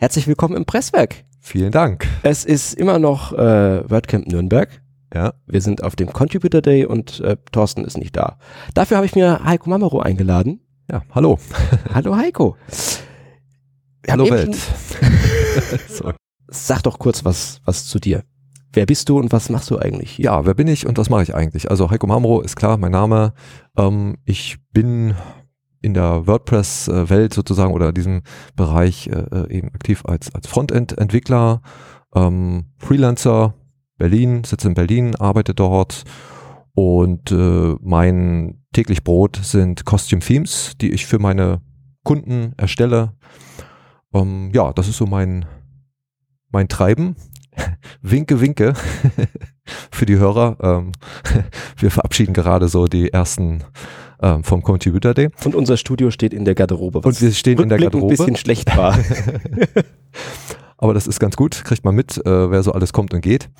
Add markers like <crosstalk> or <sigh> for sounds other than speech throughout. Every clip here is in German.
Herzlich willkommen im Presswerk. Vielen Dank. Es ist immer noch äh, WordCamp Nürnberg. Ja. Wir sind auf dem Contributor Day und äh, Thorsten ist nicht da. Dafür habe ich mir Heiko Mamero eingeladen. Ja, hallo. <laughs> Hallo Heiko. Wir hallo Welt. <laughs> Sag doch kurz was, was zu dir. Wer bist du und was machst du eigentlich hier? Ja, wer bin ich und was mache ich eigentlich? Also Heiko Mamro ist klar, mein Name. Ähm, ich bin in der WordPress-Welt sozusagen oder diesem Bereich äh, eben aktiv als, als Frontend-Entwickler, ähm, Freelancer, Berlin, sitze in Berlin, arbeite dort und äh, mein täglich Brot sind Costume Themes, die ich für meine Kunden erstelle. Ähm, ja, das ist so mein, mein Treiben. <laughs> Winke, winke <laughs> für die Hörer. Ähm, <laughs> wir verabschieden gerade so die ersten ähm, vom Computer Day. Und unser Studio steht in der Garderobe. Und wir stehen in der Garderobe. ein bisschen schlecht war. <laughs> Aber das ist ganz gut, kriegt man mit, äh, wer so alles kommt und geht.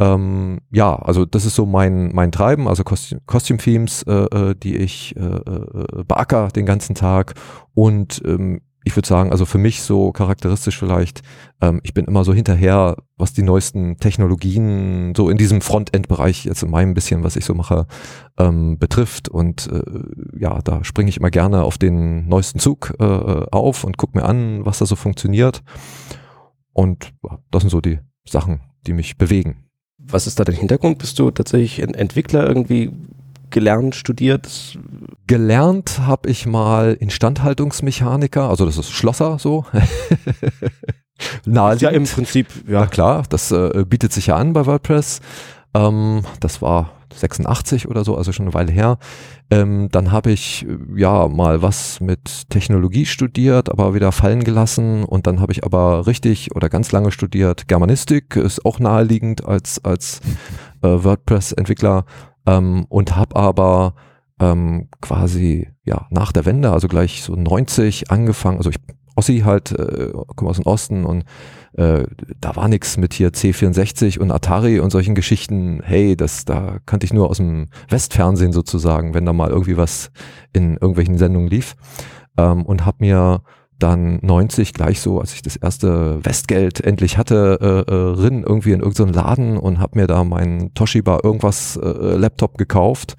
Ähm, ja, also das ist so mein, mein Treiben, also Costume, Costume Themes, äh, äh, die ich äh, äh, beacker den ganzen Tag. Und ähm, ich würde sagen, also für mich so charakteristisch vielleicht, ähm, ich bin immer so hinterher, was die neuesten Technologien so in diesem Frontend-Bereich, jetzt in meinem bisschen, was ich so mache, ähm, betrifft. Und äh, ja, da springe ich immer gerne auf den neuesten Zug äh, auf und gucke mir an, was da so funktioniert. Und ja, das sind so die Sachen, die mich bewegen. Was ist da dein Hintergrund? Bist du tatsächlich ein Entwickler irgendwie gelernt, studiert? Gelernt habe ich mal Instandhaltungsmechaniker, also das ist Schlosser so. Ist ja im Prinzip, Ja ja, klar, das äh, bietet sich ja an bei WordPress. Ähm, das war 86 oder so, also schon eine Weile her. Ähm, dann habe ich äh, ja mal was mit Technologie studiert, aber wieder fallen gelassen. Und dann habe ich aber richtig oder ganz lange studiert Germanistik, ist auch naheliegend als, als äh, WordPress-Entwickler. Ähm, und habe aber ähm, quasi ja nach der Wende, also gleich so 90 angefangen, also ich Ossi halt, äh, komme aus dem Osten und äh, da war nix mit hier C64 und Atari und solchen Geschichten. Hey, das da kannte ich nur aus dem Westfernsehen sozusagen, wenn da mal irgendwie was in irgendwelchen Sendungen lief. Ähm, und habe mir dann 90 gleich so, als ich das erste Westgeld endlich hatte, äh, äh, rin irgendwie in irgendeinen Laden und habe mir da meinen Toshiba irgendwas äh, Laptop gekauft.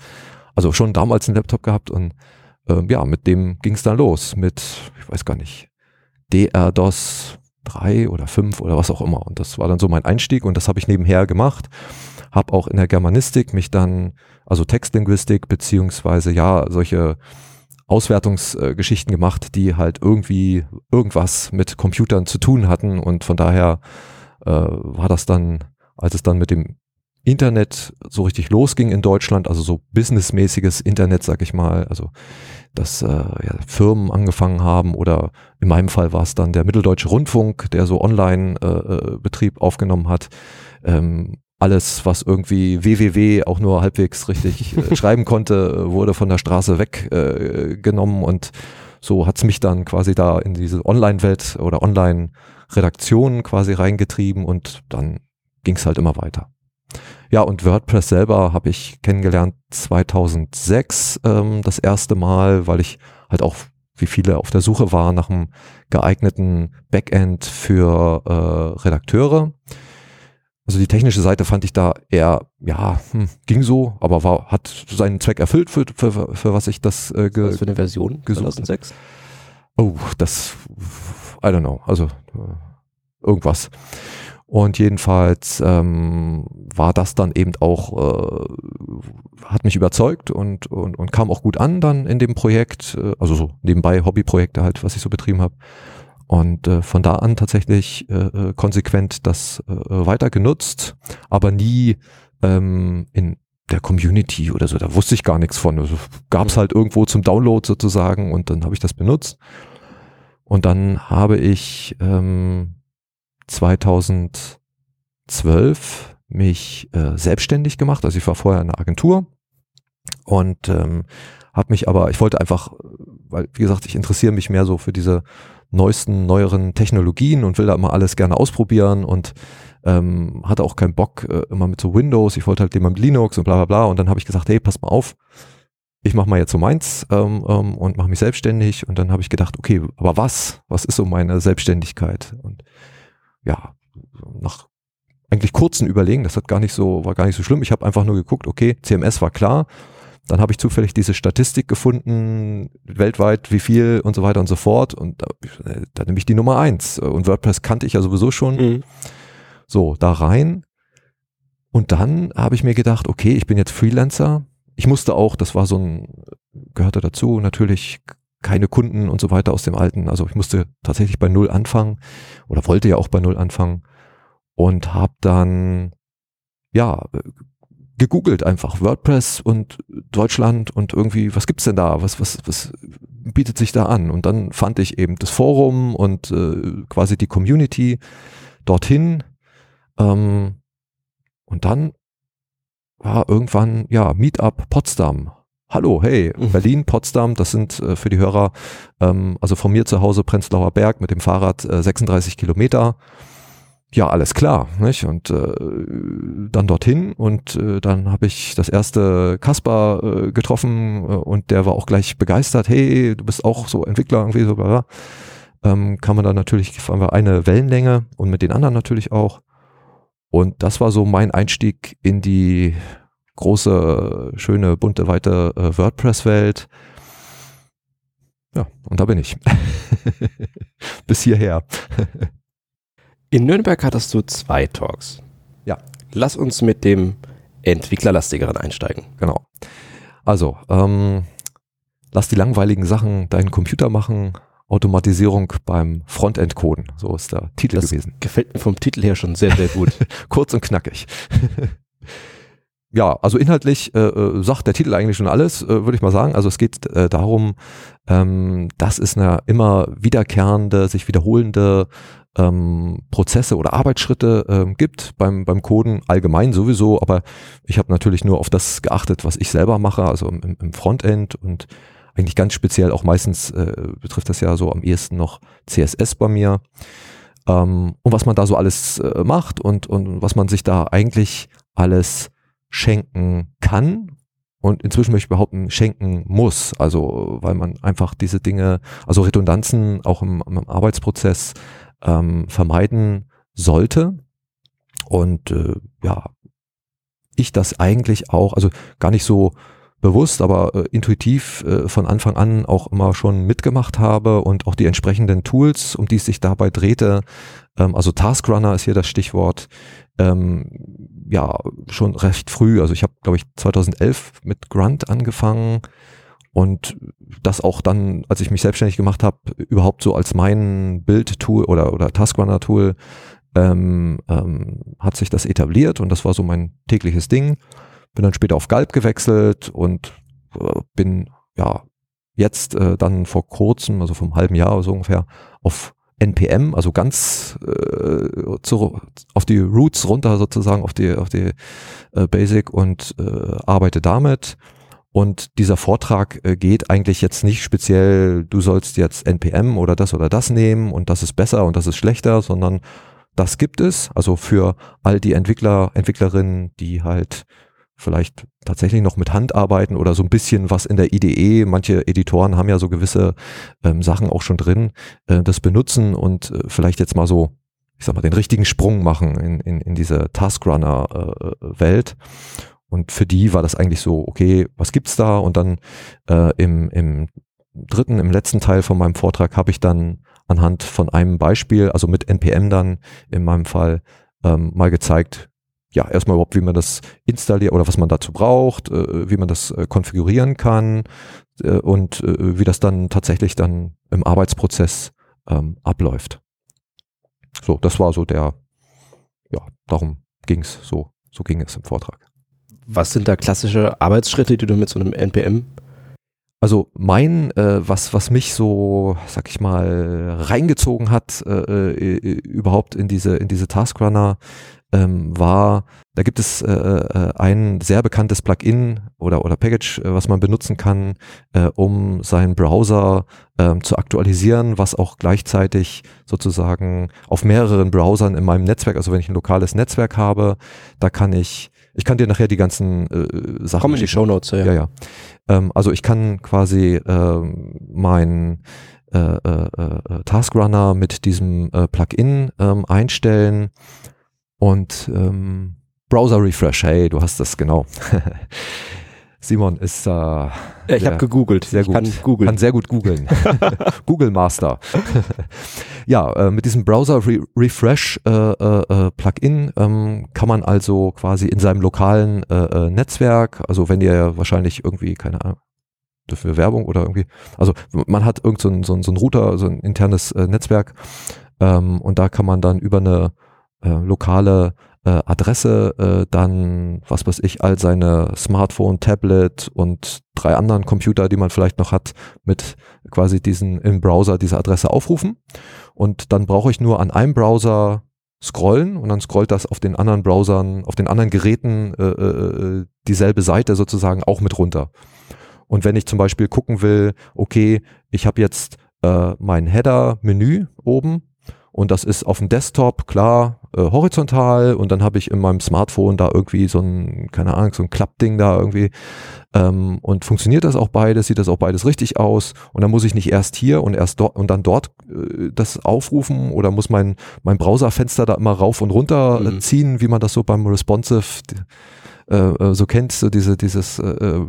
Also schon damals einen Laptop gehabt und ähm, ja, mit dem ging es dann los. Mit, ich weiß gar nicht, DR-DOS 3 oder 5 oder was auch immer. Und das war dann so mein Einstieg und das habe ich nebenher gemacht. Habe auch in der Germanistik mich dann, also Textlinguistik beziehungsweise ja, solche Auswertungsgeschichten gemacht, die halt irgendwie irgendwas mit Computern zu tun hatten und von daher äh, war das dann, als es dann mit dem Internet so richtig losging in Deutschland, also so businessmäßiges Internet, sag ich mal, also dass äh, ja, Firmen angefangen haben oder in meinem Fall war es dann der Mitteldeutsche Rundfunk, der so Online-Betrieb aufgenommen hat. Ähm, alles, was irgendwie www auch nur halbwegs richtig äh, <laughs> schreiben konnte, wurde von der Straße weggenommen äh, genommen und so hat's mich dann quasi da in diese Online-Welt oder Online-Redaktion quasi reingetrieben und dann ging's halt immer weiter. Ja, und WordPress selber habe ich kennengelernt 2006 ähm, das erste Mal, weil ich halt auch wie viele auf der Suche war nach einem geeigneten Backend für äh, Redakteure. Also die technische Seite fand ich da eher, ja, hm, ging so, aber war, hat seinen Zweck erfüllt, für, für, für was ich das äh, ge was für eine Version? gesucht. 2006? Oh, das, I don't know, also äh, irgendwas. Und jedenfalls ähm, war das dann eben auch, äh, hat mich überzeugt und, und, und kam auch gut an dann in dem Projekt, äh, also so nebenbei Hobbyprojekte halt, was ich so betrieben habe. Und äh, von da an tatsächlich äh, äh, konsequent das äh, weiter genutzt, aber nie ähm, in der Community oder so, da wusste ich gar nichts von. Also gab es halt irgendwo zum Download sozusagen und dann habe ich das benutzt. Und dann habe ich ähm, 2012 mich äh, selbstständig gemacht. Also ich war vorher in einer Agentur und ähm, habe mich aber, ich wollte einfach, weil wie gesagt, ich interessiere mich mehr so für diese neuesten, neueren Technologien und will da immer alles gerne ausprobieren und ähm, hatte auch keinen Bock äh, immer mit so Windows. Ich wollte halt immer mit Linux und bla bla bla. Und dann habe ich gesagt, hey, pass mal auf, ich mache mal jetzt so meins ähm, ähm, und mache mich selbstständig. Und dann habe ich gedacht, okay, aber was? Was ist so meine Selbstständigkeit? Und ja, nach eigentlich kurzen Überlegen, das hat gar nicht so, war gar nicht so schlimm. Ich habe einfach nur geguckt, okay, CMS war klar. Dann habe ich zufällig diese Statistik gefunden, weltweit wie viel und so weiter und so fort. Und da, da nehme ich die Nummer eins. Und WordPress kannte ich ja sowieso schon. Mhm. So, da rein. Und dann habe ich mir gedacht, okay, ich bin jetzt Freelancer. Ich musste auch, das war so ein, gehörte dazu, natürlich keine Kunden und so weiter aus dem alten. Also ich musste tatsächlich bei Null anfangen oder wollte ja auch bei Null anfangen und habe dann ja gegoogelt einfach WordPress und Deutschland und irgendwie was gibt's denn da? Was was was bietet sich da an? Und dann fand ich eben das Forum und äh, quasi die Community dorthin ähm, und dann war irgendwann ja Meetup Potsdam Hallo, hey, mhm. Berlin, Potsdam, das sind äh, für die Hörer, ähm, also von mir zu Hause Prenzlauer Berg mit dem Fahrrad äh, 36 Kilometer ja, alles klar. Nicht? Und äh, dann dorthin und äh, dann habe ich das erste Kasper äh, getroffen äh, und der war auch gleich begeistert. Hey, du bist auch so Entwickler irgendwie so. Bla, ähm, kann man dann natürlich, fahren wir eine Wellenlänge und mit den anderen natürlich auch. Und das war so mein Einstieg in die große, schöne, bunte, weite äh, WordPress-Welt. Ja, und da bin ich. <laughs> Bis hierher. In Nürnberg hattest du zwei Talks. Ja. Lass uns mit dem entwicklerlastigeren einsteigen. Genau. Also, ähm, lass die langweiligen Sachen deinen Computer machen. Automatisierung beim Frontend-Coden. So ist der Titel das gewesen. Gefällt mir vom Titel her schon sehr, sehr gut. <laughs> Kurz und knackig. <laughs> ja, also inhaltlich äh, äh, sagt der Titel eigentlich schon alles, äh, würde ich mal sagen. Also es geht äh, darum, ähm, dass es eine immer wiederkehrende, sich wiederholende ähm, Prozesse oder Arbeitsschritte ähm, gibt beim, beim Coden allgemein sowieso, aber ich habe natürlich nur auf das geachtet, was ich selber mache, also im, im Frontend und eigentlich ganz speziell auch meistens äh, betrifft das ja so am ehesten noch CSS bei mir. Ähm, und was man da so alles äh, macht und, und was man sich da eigentlich alles schenken kann und inzwischen möchte ich behaupten, schenken muss. Also weil man einfach diese Dinge, also Redundanzen auch im, im Arbeitsprozess ähm, vermeiden sollte. Und äh, ja, ich das eigentlich auch, also gar nicht so bewusst, aber äh, intuitiv äh, von Anfang an auch immer schon mitgemacht habe und auch die entsprechenden Tools, um die es sich dabei drehte, ähm, also Taskrunner ist hier das Stichwort, ähm, ja, schon recht früh, also ich habe, glaube ich, 2011 mit Grunt angefangen, und das auch dann, als ich mich selbstständig gemacht habe, überhaupt so als mein Bild-Tool oder, oder Taskrunner-Tool ähm, ähm, hat sich das etabliert und das war so mein tägliches Ding. Bin dann später auf Galb gewechselt und äh, bin ja jetzt äh, dann vor kurzem, also vom halben Jahr so ungefähr, auf NPM, also ganz äh, zu, auf die Roots runter sozusagen, auf die, auf die äh, Basic und äh, arbeite damit und dieser Vortrag äh, geht eigentlich jetzt nicht speziell, du sollst jetzt NPM oder das oder das nehmen und das ist besser und das ist schlechter, sondern das gibt es. Also für all die Entwickler, Entwicklerinnen, die halt vielleicht tatsächlich noch mit Hand arbeiten oder so ein bisschen was in der IDE. Manche Editoren haben ja so gewisse ähm, Sachen auch schon drin, äh, das benutzen und äh, vielleicht jetzt mal so, ich sag mal, den richtigen Sprung machen in, in, in diese Taskrunner-Welt. Äh, und für die war das eigentlich so, okay, was gibt's da? Und dann äh, im, im dritten, im letzten Teil von meinem Vortrag habe ich dann anhand von einem Beispiel, also mit NPM dann in meinem Fall, ähm, mal gezeigt, ja, erstmal überhaupt, wie man das installiert oder was man dazu braucht, äh, wie man das äh, konfigurieren kann äh, und äh, wie das dann tatsächlich dann im Arbeitsprozess ähm, abläuft. So, das war so der, ja, darum ging's so, so ging es im Vortrag. Was sind da klassische Arbeitsschritte, die du mit so einem NPM also mein, äh, was, was mich so, sag ich mal, reingezogen hat, äh, äh, überhaupt in diese, in diese Taskrunner, ähm, war, da gibt es äh, äh, ein sehr bekanntes Plugin oder, oder Package, äh, was man benutzen kann, äh, um seinen Browser äh, zu aktualisieren, was auch gleichzeitig sozusagen auf mehreren Browsern in meinem Netzwerk, also wenn ich ein lokales Netzwerk habe, da kann ich Ich kann dir nachher die ganzen äh, Sachen. Kommen in die Show Notes, ja. Ja, ja. Ähm, also ich kann quasi ähm, mein äh, äh, äh, Taskrunner mit diesem äh, Plugin ähm, einstellen und ähm, Browser Refresh. Hey, du hast das genau. <laughs> Simon ist äh, ja, ich habe gegoogelt. Sehr gut. Kann, googeln. kann sehr gut googeln. <laughs> Google Master. <laughs> ja, äh, mit diesem Browser Re Refresh äh, äh, äh, Plugin ähm, kann man also quasi in seinem lokalen äh, äh, Netzwerk, also wenn ihr wahrscheinlich irgendwie keine Ahnung für Werbung oder irgendwie, also man hat irgend so ein, so ein, so ein Router, so ein internes äh, Netzwerk ähm, und da kann man dann über eine äh, lokale äh, Adresse äh, dann, was weiß ich, all seine Smartphone, Tablet und drei anderen Computer, die man vielleicht noch hat, mit quasi diesen im Browser diese Adresse aufrufen. Und dann brauche ich nur an einem Browser scrollen und dann scrollt das auf den anderen Browsern, auf den anderen Geräten äh, äh, dieselbe Seite sozusagen auch mit runter. Und wenn ich zum Beispiel gucken will, okay, ich habe jetzt äh, mein Header-Menü oben und das ist auf dem Desktop, klar, äh, horizontal. Und dann habe ich in meinem Smartphone da irgendwie so ein, keine Ahnung, so ein Klappding da irgendwie. Ähm, und funktioniert das auch beides, sieht das auch beides richtig aus? Und dann muss ich nicht erst hier und erst dort und dann dort äh, das aufrufen? Oder muss mein, mein Browserfenster da immer rauf und runter mhm. ziehen, wie man das so beim Responsive äh, äh, so kennt, so diese, dieses äh, äh,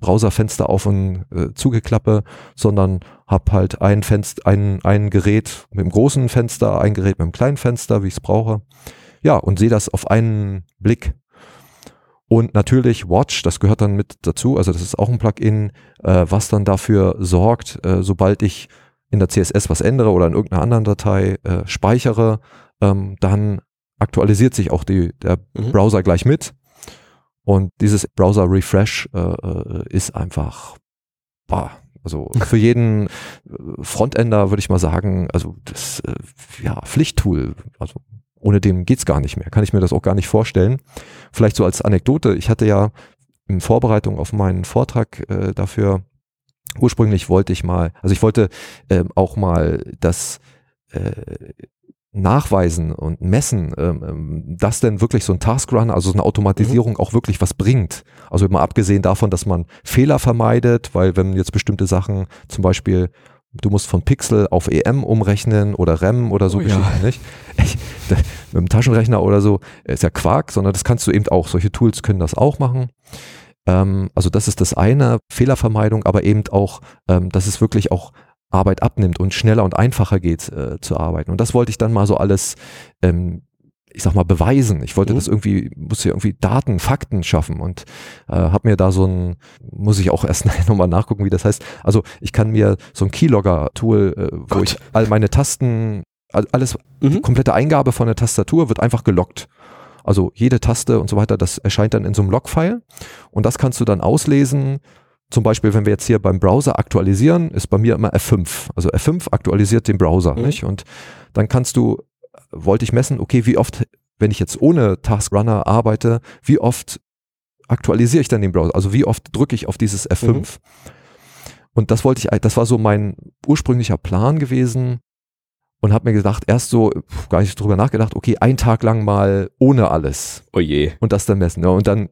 Browserfenster auf und äh, zugeklappe, sondern habe halt ein Fenster, ein, ein Gerät mit dem großen Fenster, ein Gerät mit dem kleinen Fenster, wie ich es brauche. Ja, und sehe das auf einen Blick. Und natürlich Watch, das gehört dann mit dazu, also das ist auch ein Plugin, äh, was dann dafür sorgt, äh, sobald ich in der CSS was ändere oder in irgendeiner anderen Datei äh, speichere, ähm, dann aktualisiert sich auch die, der mhm. Browser gleich mit und dieses Browser Refresh äh, äh, ist einfach, boah, also <laughs> für jeden äh, Frontender würde ich mal sagen, also das äh, ja Pflichttool. Also ohne dem geht's gar nicht mehr. Kann ich mir das auch gar nicht vorstellen. Vielleicht so als Anekdote. Ich hatte ja in Vorbereitung auf meinen Vortrag äh, dafür ursprünglich wollte ich mal, also ich wollte äh, auch mal das äh, nachweisen und messen, ähm, ähm, dass denn wirklich so ein Taskrun, also so eine Automatisierung mhm. auch wirklich was bringt. Also immer abgesehen davon, dass man Fehler vermeidet, weil wenn jetzt bestimmte Sachen, zum Beispiel du musst von Pixel auf EM umrechnen oder REM oder so oh, Geschichten, ja. nicht? Ich, da, mit dem Taschenrechner oder so ist ja Quark, sondern das kannst du eben auch. Solche Tools können das auch machen. Ähm, also das ist das eine, Fehlervermeidung, aber eben auch, dass es wirklich auch Arbeit abnimmt und schneller und einfacher geht äh, zu arbeiten. Und das wollte ich dann mal so alles, ähm, ich sag mal, beweisen. Ich wollte mhm. das irgendwie, musste ja irgendwie Daten, Fakten schaffen und äh, habe mir da so ein, muss ich auch erst <laughs> nochmal nachgucken, wie das heißt. Also ich kann mir so ein Keylogger-Tool, äh, wo Gott. ich all meine Tasten, alles, mhm. die komplette Eingabe von der Tastatur wird einfach gelockt. Also jede Taste und so weiter, das erscheint dann in so einem Logfile und das kannst du dann auslesen zum Beispiel, wenn wir jetzt hier beim Browser aktualisieren, ist bei mir immer F5. Also F5 aktualisiert den Browser, mhm. nicht? Und dann kannst du, wollte ich messen, okay, wie oft, wenn ich jetzt ohne Task Runner arbeite, wie oft aktualisiere ich dann den Browser? Also wie oft drücke ich auf dieses F5? Mhm. Und das wollte ich, das war so mein ursprünglicher Plan gewesen, und habe mir gedacht, erst so, gar nicht drüber nachgedacht, okay, ein Tag lang mal ohne alles. Oh je. Und das dann messen. Ja, und dann,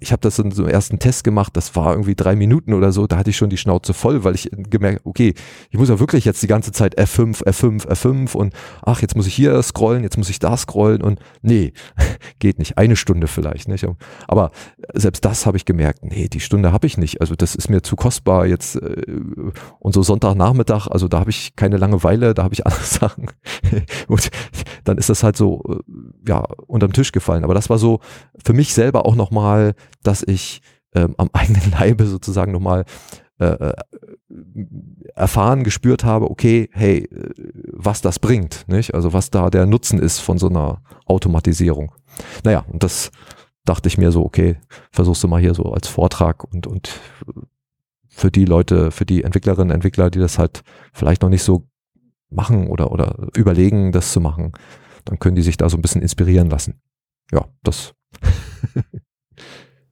ich habe das in so einem ersten Test gemacht, das war irgendwie drei Minuten oder so, da hatte ich schon die Schnauze voll, weil ich gemerkt, okay, ich muss ja wirklich jetzt die ganze Zeit F5, F5, F5 und ach, jetzt muss ich hier scrollen, jetzt muss ich da scrollen und nee, <laughs> geht nicht. Eine Stunde vielleicht. Nicht? Aber selbst das habe ich gemerkt, nee, die Stunde habe ich nicht. Also das ist mir zu kostbar jetzt. Äh, und so Sonntagnachmittag, also da habe ich keine Langeweile, da habe ich <laughs> alles sagen. <laughs> und dann ist das halt so, äh, ja, unterm Tisch gefallen. Aber das war so für mich selber auch nochmal, dass ich ähm, am <laughs> eigenen Leibe sozusagen nochmal äh, äh, erfahren, gespürt habe, okay, hey, äh, was das bringt, nicht? Also was da der Nutzen ist von so einer Automatisierung. Naja, und das dachte ich mir so, okay, versuchst du mal hier so als Vortrag und, und für die Leute, für die Entwicklerinnen, Entwickler, die das halt vielleicht noch nicht so machen oder, oder überlegen, das zu machen, dann können die sich da so ein bisschen inspirieren lassen. Ja, das. <laughs>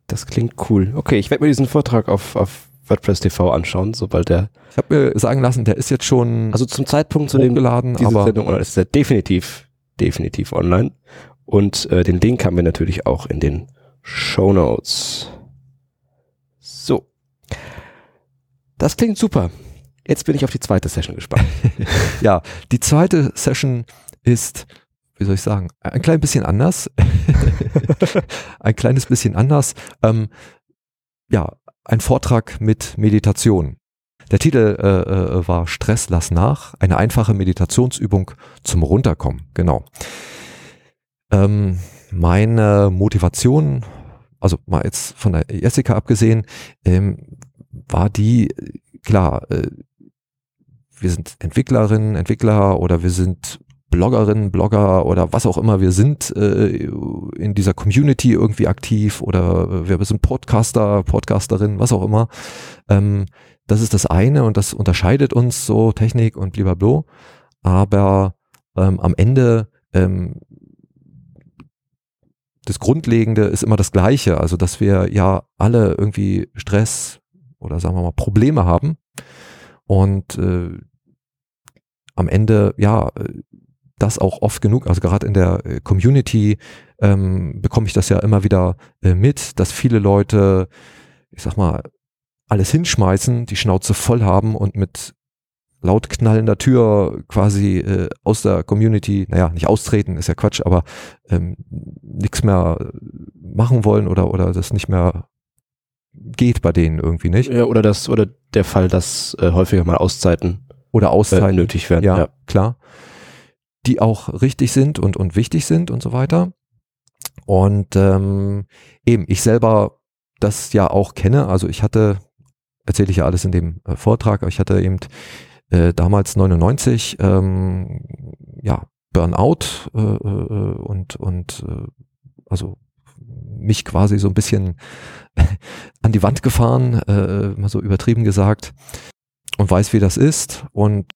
das klingt cool. Okay, ich werde mir diesen Vortrag auf, auf WordPress TV anschauen, sobald der. Ich habe mir sagen lassen, der ist jetzt schon. Also zum Zeitpunkt zu dem geladen, aber Sendung ist er definitiv, definitiv online. Und äh, den Link haben wir natürlich auch in den Show Notes. So. Das klingt super. Jetzt bin ich auf die zweite Session gespannt. <laughs> ja, die zweite Session ist, wie soll ich sagen, ein klein bisschen anders. <laughs> ein kleines bisschen anders. Ähm, ja, ein Vortrag mit Meditation. Der Titel äh, äh, war Stress lass nach, eine einfache Meditationsübung zum Runterkommen. Genau. Ähm, meine Motivation, also mal jetzt von der Jessica abgesehen, ähm, war die, klar, äh, wir sind Entwicklerinnen, Entwickler oder wir sind Bloggerinnen, Blogger oder was auch immer wir sind äh, in dieser Community irgendwie aktiv oder wir sind Podcaster, Podcasterin, was auch immer. Ähm, das ist das eine und das unterscheidet uns so Technik und blablabla. Aber ähm, am Ende ähm, das Grundlegende ist immer das Gleiche. Also, dass wir ja alle irgendwie Stress oder sagen wir mal Probleme haben und äh, am Ende ja das auch oft genug, also gerade in der äh, Community ähm, bekomme ich das ja immer wieder äh, mit, dass viele Leute, ich sag mal, alles hinschmeißen, die Schnauze voll haben und mit laut knallender Tür quasi äh, aus der Community, naja, nicht austreten, ist ja Quatsch, aber ähm, nichts mehr machen wollen oder, oder das nicht mehr geht bei denen irgendwie nicht. Ja, oder das, oder der Fall, dass äh, häufiger mal Auszeiten oder Auszeiten äh, nötig werden. Ja, ja, klar. Die auch richtig sind und, und wichtig sind und so weiter. Und ähm, eben, ich selber das ja auch kenne. Also ich hatte erzähle ich ja alles in dem äh, Vortrag. Ich hatte eben äh, damals 99 ähm, ja Burnout äh, äh, und und äh, also mich quasi so ein bisschen <laughs> an die Wand gefahren, äh, mal so übertrieben gesagt, und weiß, wie das ist. Und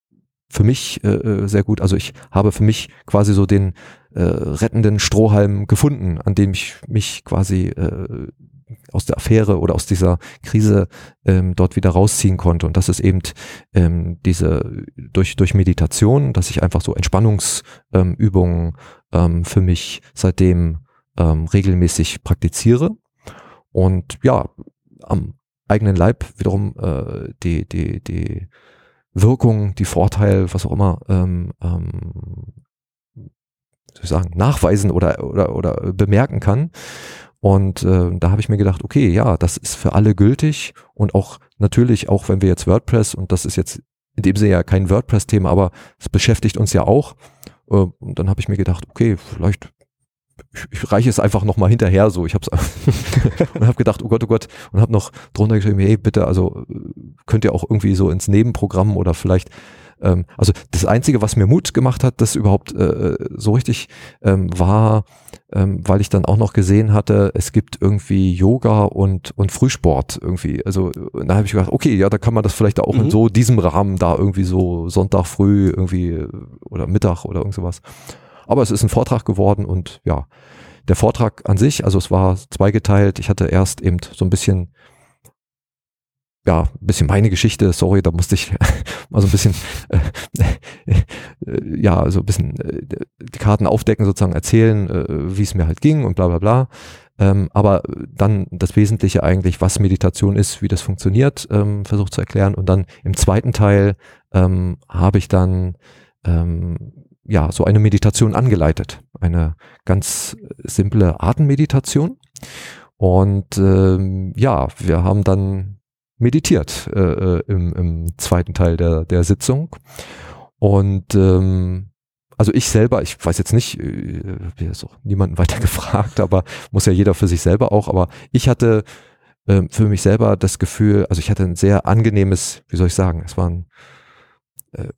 für mich äh, äh sehr gut, also ich habe für mich quasi so den äh, rettenden Strohhalm gefunden, an dem ich mich quasi äh, aus der Affäre oder aus dieser Krise ähm, dort wieder rausziehen konnte. Und das ist eben ähm, diese durch, durch Meditation, dass ich einfach so Entspannungsübungen ähm, ähm, für mich seitdem ähm, regelmäßig praktiziere. Und ja, am eigenen Leib wiederum äh, die, die, die Wirkung, die Vorteile, was auch immer, ähm, ähm, soll ich sagen, nachweisen oder, oder, oder bemerken kann. Und äh, da habe ich mir gedacht, okay, ja, das ist für alle gültig und auch natürlich, auch wenn wir jetzt WordPress, und das ist jetzt in dem Sinne ja kein WordPress-Thema, aber es beschäftigt uns ja auch. Äh, und dann habe ich mir gedacht, okay, vielleicht ich, ich reiche es einfach nochmal hinterher so. Ich habe es <laughs> und habe gedacht, oh Gott, oh Gott, und habe noch drunter geschrieben, hey, bitte, also könnt ihr auch irgendwie so ins Nebenprogramm oder vielleicht ähm, also das Einzige, was mir Mut gemacht hat, das überhaupt äh, so richtig ähm, war, ähm, weil ich dann auch noch gesehen hatte, es gibt irgendwie Yoga und, und Frühsport irgendwie. Also da habe ich gedacht, okay, ja, da kann man das vielleicht auch mhm. in so diesem Rahmen da irgendwie so Sonntag früh irgendwie oder Mittag oder irgend sowas. Aber es ist ein Vortrag geworden und ja, der Vortrag an sich, also es war zweigeteilt. Ich hatte erst eben so ein bisschen ja, ein bisschen meine Geschichte, sorry, da musste ich <laughs> mal so ein bisschen, äh, <laughs> ja, so ein bisschen äh, die Karten aufdecken, sozusagen erzählen, äh, wie es mir halt ging und bla bla bla. Ähm, aber dann das Wesentliche eigentlich, was Meditation ist, wie das funktioniert, ähm, versucht zu erklären. Und dann im zweiten Teil ähm, habe ich dann ähm, ja so eine Meditation angeleitet, eine ganz simple Atemmeditation. Und ähm, ja, wir haben dann meditiert äh, äh, im, im zweiten Teil der, der Sitzung. Und ähm, also ich selber, ich weiß jetzt nicht, äh, ist auch niemanden <laughs> weiter gefragt, aber muss ja jeder für sich selber auch, aber ich hatte äh, für mich selber das Gefühl, also ich hatte ein sehr angenehmes, wie soll ich sagen, es war ein äh,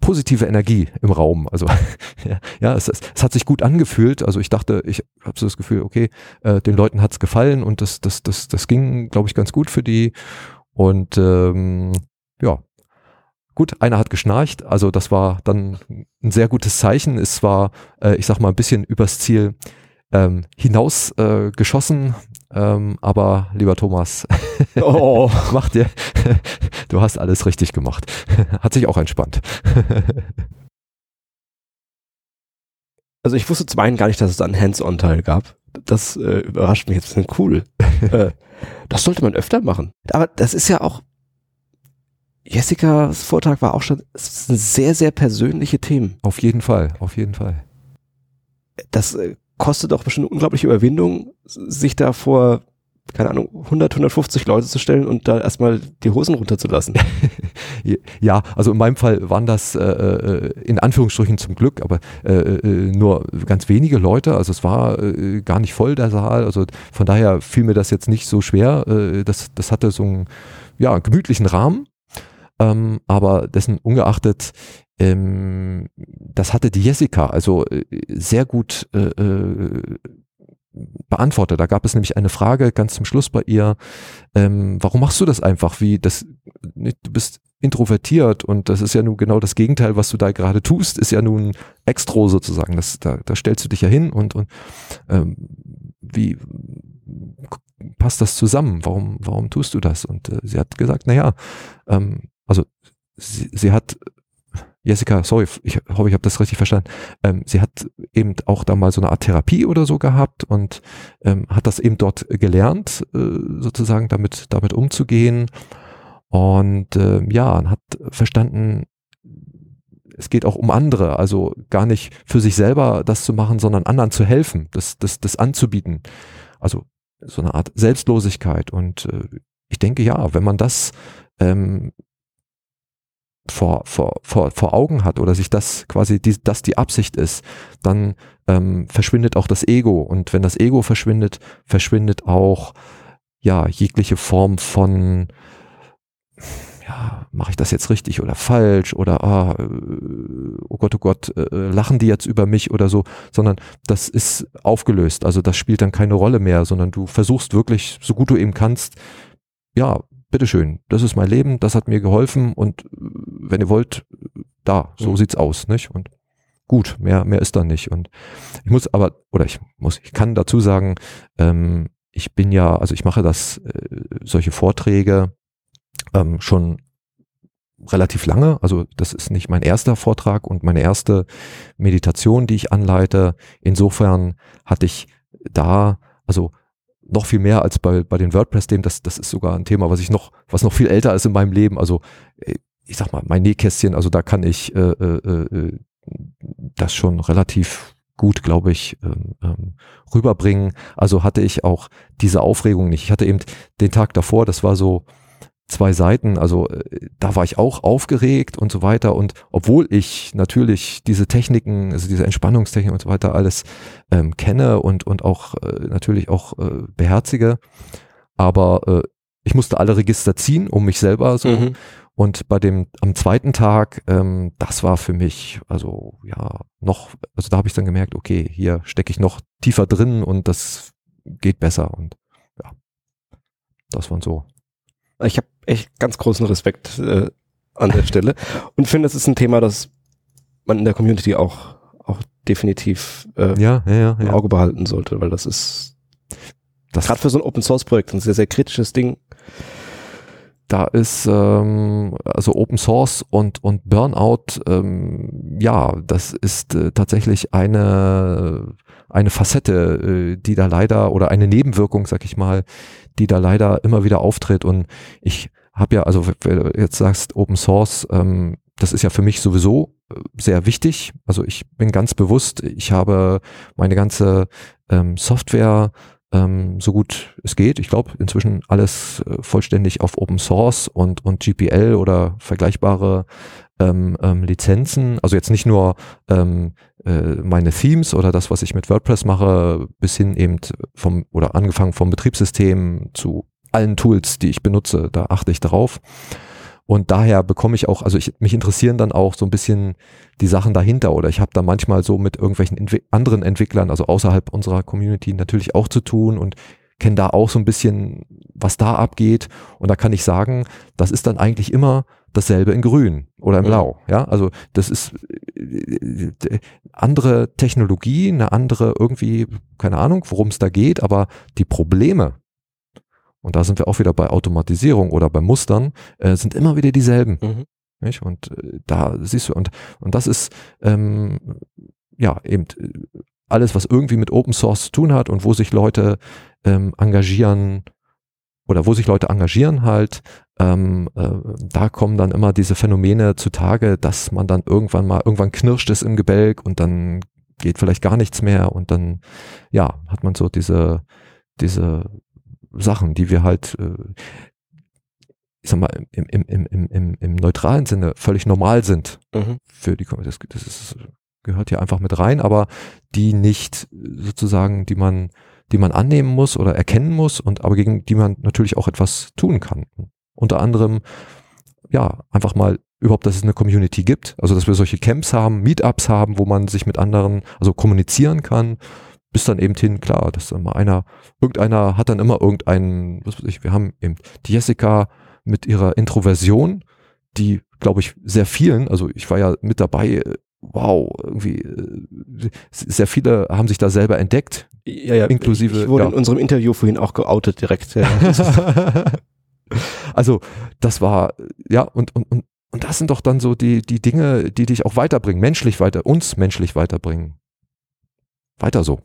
positive Energie im Raum. Also <laughs> ja, es, es, es, hat sich gut angefühlt. Also ich dachte, ich habe so das Gefühl, okay, äh, den Leuten hat's gefallen und das, das, das, das ging, glaube ich, ganz gut für die. Und ähm, ja, gut, einer hat geschnarcht. Also das war dann ein sehr gutes Zeichen. Es war, äh, ich sag mal, ein bisschen übers Ziel ähm, hinaus äh, geschossen. Ähm, aber lieber Thomas, <laughs> oh. mach dir, <laughs> du hast alles richtig gemacht. <laughs> Hat sich auch entspannt. also ich wusste zum einen gar nicht, dass es einen Hands-on-Teil gab. das äh, überrascht mich jetzt. Cool. äh, das sollte man öfter machen. Aber das ist ja auch, Jessicas Vortrag war auch schon es sind sehr, sehr persönliche Themen. Auf jeden Fall, auf jeden Fall. Das äh, kostet auch bestimmt eine unglaubliche Überwindung, sich da vor keine Ahnung, 100, 150 Leute zu stellen und da erstmal die Hosen runterzulassen. <laughs> ja, also in meinem Fall waren das äh, äh, in Anführungsstrichen zum Glück, aber äh, äh, nur ganz wenige Leute. Also es war äh, gar nicht voll der Saal. Also von daher fiel mir das jetzt nicht so schwer. Äh, das, das hatte so einen ja, gemütlichen Rahmen. Ähm, aber dessen ungeachtet ähm, das hatte die Jessica also äh, sehr gut äh, äh beantwortet. Da gab es nämlich eine Frage ganz zum Schluss bei ihr, ähm, warum machst du das einfach? Wie das, du bist introvertiert und das ist ja nun genau das Gegenteil, was du da gerade tust, ist ja nun Extro sozusagen. Das, da, da stellst du dich ja hin und, und ähm, wie passt das zusammen? Warum, warum tust du das? Und äh, sie hat gesagt, naja, ähm, also sie, sie hat Jessica, sorry, ich hoffe, ich habe das richtig verstanden. Ähm, sie hat eben auch da mal so eine Art Therapie oder so gehabt und ähm, hat das eben dort gelernt, äh, sozusagen damit, damit umzugehen. Und äh, ja, hat verstanden, es geht auch um andere, also gar nicht für sich selber das zu machen, sondern anderen zu helfen, das, das, das anzubieten. Also so eine Art Selbstlosigkeit. Und äh, ich denke, ja, wenn man das ähm, vor, vor, vor, vor Augen hat oder sich das quasi, die, das die Absicht ist, dann ähm, verschwindet auch das Ego. Und wenn das Ego verschwindet, verschwindet auch ja jegliche Form von ja, mache ich das jetzt richtig oder falsch oder ah, äh, oh Gott, oh Gott, äh, lachen die jetzt über mich oder so, sondern das ist aufgelöst. Also das spielt dann keine Rolle mehr, sondern du versuchst wirklich, so gut du eben kannst, ja, bitteschön, das ist mein Leben, das hat mir geholfen und äh, wenn ihr wollt, da, so mhm. sieht's aus, nicht? Und gut, mehr, mehr ist da nicht. Und ich muss aber, oder ich muss, ich kann dazu sagen, ähm, ich bin ja, also ich mache das, äh, solche Vorträge ähm, schon relativ lange. Also das ist nicht mein erster Vortrag und meine erste Meditation, die ich anleite. Insofern hatte ich da, also noch viel mehr als bei, bei den WordPress-Themen. Das, das ist sogar ein Thema, was ich noch, was noch viel älter ist in meinem Leben. Also äh, ich sag mal, mein Nähkästchen, also da kann ich äh, äh, äh, das schon relativ gut, glaube ich, ähm, ähm, rüberbringen. Also hatte ich auch diese Aufregung nicht. Ich hatte eben den Tag davor, das war so, zwei Seiten. Also äh, da war ich auch aufgeregt und so weiter. Und obwohl ich natürlich diese Techniken, also diese Entspannungstechnik und so weiter alles ähm, kenne und, und auch äh, natürlich auch äh, beherzige, aber äh, ich musste alle Register ziehen, um mich selber so. Mhm. Und bei dem am zweiten Tag, ähm, das war für mich, also ja, noch, also da habe ich dann gemerkt, okay, hier stecke ich noch tiefer drin und das geht besser. Und ja, das waren so ich habe echt ganz großen Respekt äh, an der Stelle und finde, es ist ein Thema, das man in der Community auch, auch definitiv äh, ja, ja, ja, im Auge behalten sollte, weil das ist das gerade für so ein Open Source Projekt ein sehr, sehr kritisches Ding. Da ist ähm, also Open Source und, und Burnout, ähm, ja, das ist äh, tatsächlich eine, eine Facette, äh, die da leider oder eine Nebenwirkung, sag ich mal, die da leider immer wieder auftritt. Und ich habe ja, also wenn du jetzt sagst Open Source, ähm, das ist ja für mich sowieso äh, sehr wichtig. Also ich bin ganz bewusst, ich habe meine ganze ähm, Software ähm, so gut es geht. Ich glaube inzwischen alles äh, vollständig auf Open Source und, und GPL oder vergleichbare ähm, ähm, Lizenzen. Also jetzt nicht nur ähm, äh, meine Themes oder das, was ich mit WordPress mache, bis hin eben vom oder angefangen vom Betriebssystem zu allen Tools, die ich benutze, da achte ich drauf. Und daher bekomme ich auch, also ich, mich interessieren dann auch so ein bisschen die Sachen dahinter oder ich habe da manchmal so mit irgendwelchen Entwi anderen Entwicklern, also außerhalb unserer Community natürlich auch zu tun und kenne da auch so ein bisschen, was da abgeht. Und da kann ich sagen, das ist dann eigentlich immer dasselbe in grün oder in blau. Ja, also das ist andere Technologie, eine andere irgendwie, keine Ahnung, worum es da geht, aber die Probleme, und da sind wir auch wieder bei Automatisierung oder bei Mustern, äh, sind immer wieder dieselben. Mhm. Nicht? Und äh, da siehst du, und, und das ist ähm, ja eben alles, was irgendwie mit Open Source zu tun hat und wo sich Leute ähm, engagieren oder wo sich Leute engagieren halt, ähm, äh, da kommen dann immer diese Phänomene zutage, dass man dann irgendwann mal, irgendwann knirscht es im Gebälk und dann geht vielleicht gar nichts mehr und dann, ja, hat man so diese, diese Sachen, die wir halt, äh, ich sag mal, im, im, im, im, im neutralen Sinne völlig normal sind mhm. für die das, das ist, gehört hier einfach mit rein, aber die nicht sozusagen, die man, die man annehmen muss oder erkennen muss und aber gegen die man natürlich auch etwas tun kann. Unter anderem, ja, einfach mal überhaupt, dass es eine Community gibt, also dass wir solche Camps haben, Meetups haben, wo man sich mit anderen, also kommunizieren kann, bis dann eben hin, klar, dass mal einer, irgendeiner hat dann immer irgendeinen, was weiß ich, wir haben eben die Jessica mit ihrer Introversion, die, glaube ich, sehr vielen, also ich war ja mit dabei, wow, irgendwie äh, sehr viele haben sich da selber entdeckt. Ja, ja, inklusive. Ich wurde ja. in unserem Interview vorhin auch geoutet direkt. Ja. <laughs> also das war, ja, und, und, und, und das sind doch dann so die, die Dinge, die dich auch weiterbringen, menschlich weiter, uns menschlich weiterbringen. Weiter so.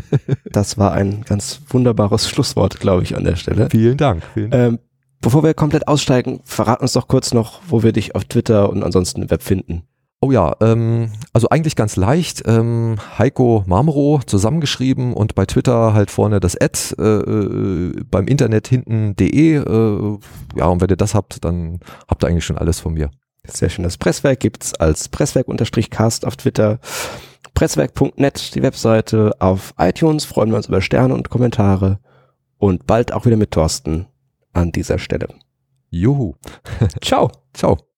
<laughs> das war ein ganz wunderbares Schlusswort, glaube ich, an der Stelle. Vielen Dank. Vielen Dank. Ähm, bevor wir komplett aussteigen, verrat uns doch kurz noch, wo wir dich auf Twitter und ansonsten im Web finden. Oh ja, ähm, also eigentlich ganz leicht. Ähm, Heiko Marmero zusammengeschrieben und bei Twitter halt vorne das Ad, äh, äh, beim Internet hinten de. Äh, ja, und wenn ihr das habt, dann habt ihr eigentlich schon alles von mir. Sehr schön. Das Presswerk gibt's als Presswerk-Cast auf Twitter. Presswerk.net, die Webseite. Auf iTunes freuen wir uns über Sterne und Kommentare. Und bald auch wieder mit Thorsten an dieser Stelle. Juhu. Ciao. Ciao.